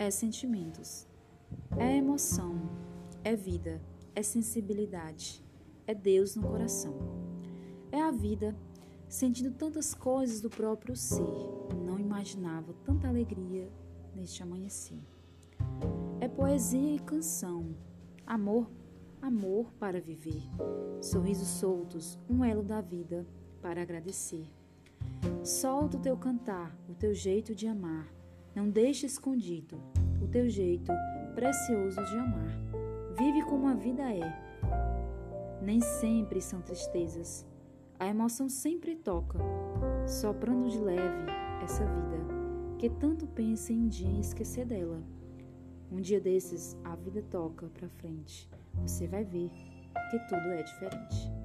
é sentimentos, é emoção, é vida, é sensibilidade, é Deus no coração. É a vida sentindo tantas coisas do próprio ser, não imaginava tanta alegria neste amanhecer. É poesia e canção, amor, amor para viver, sorrisos soltos, um elo da vida para agradecer. Solta o teu cantar, o teu jeito de amar, não deixe escondido o teu jeito precioso de amar. Vive como a vida é. Nem sempre são tristezas. A emoção sempre toca, soprando de leve essa vida, que tanto pensa em um dia esquecer dela. Um dia desses, a vida toca pra frente. Você vai ver que tudo é diferente.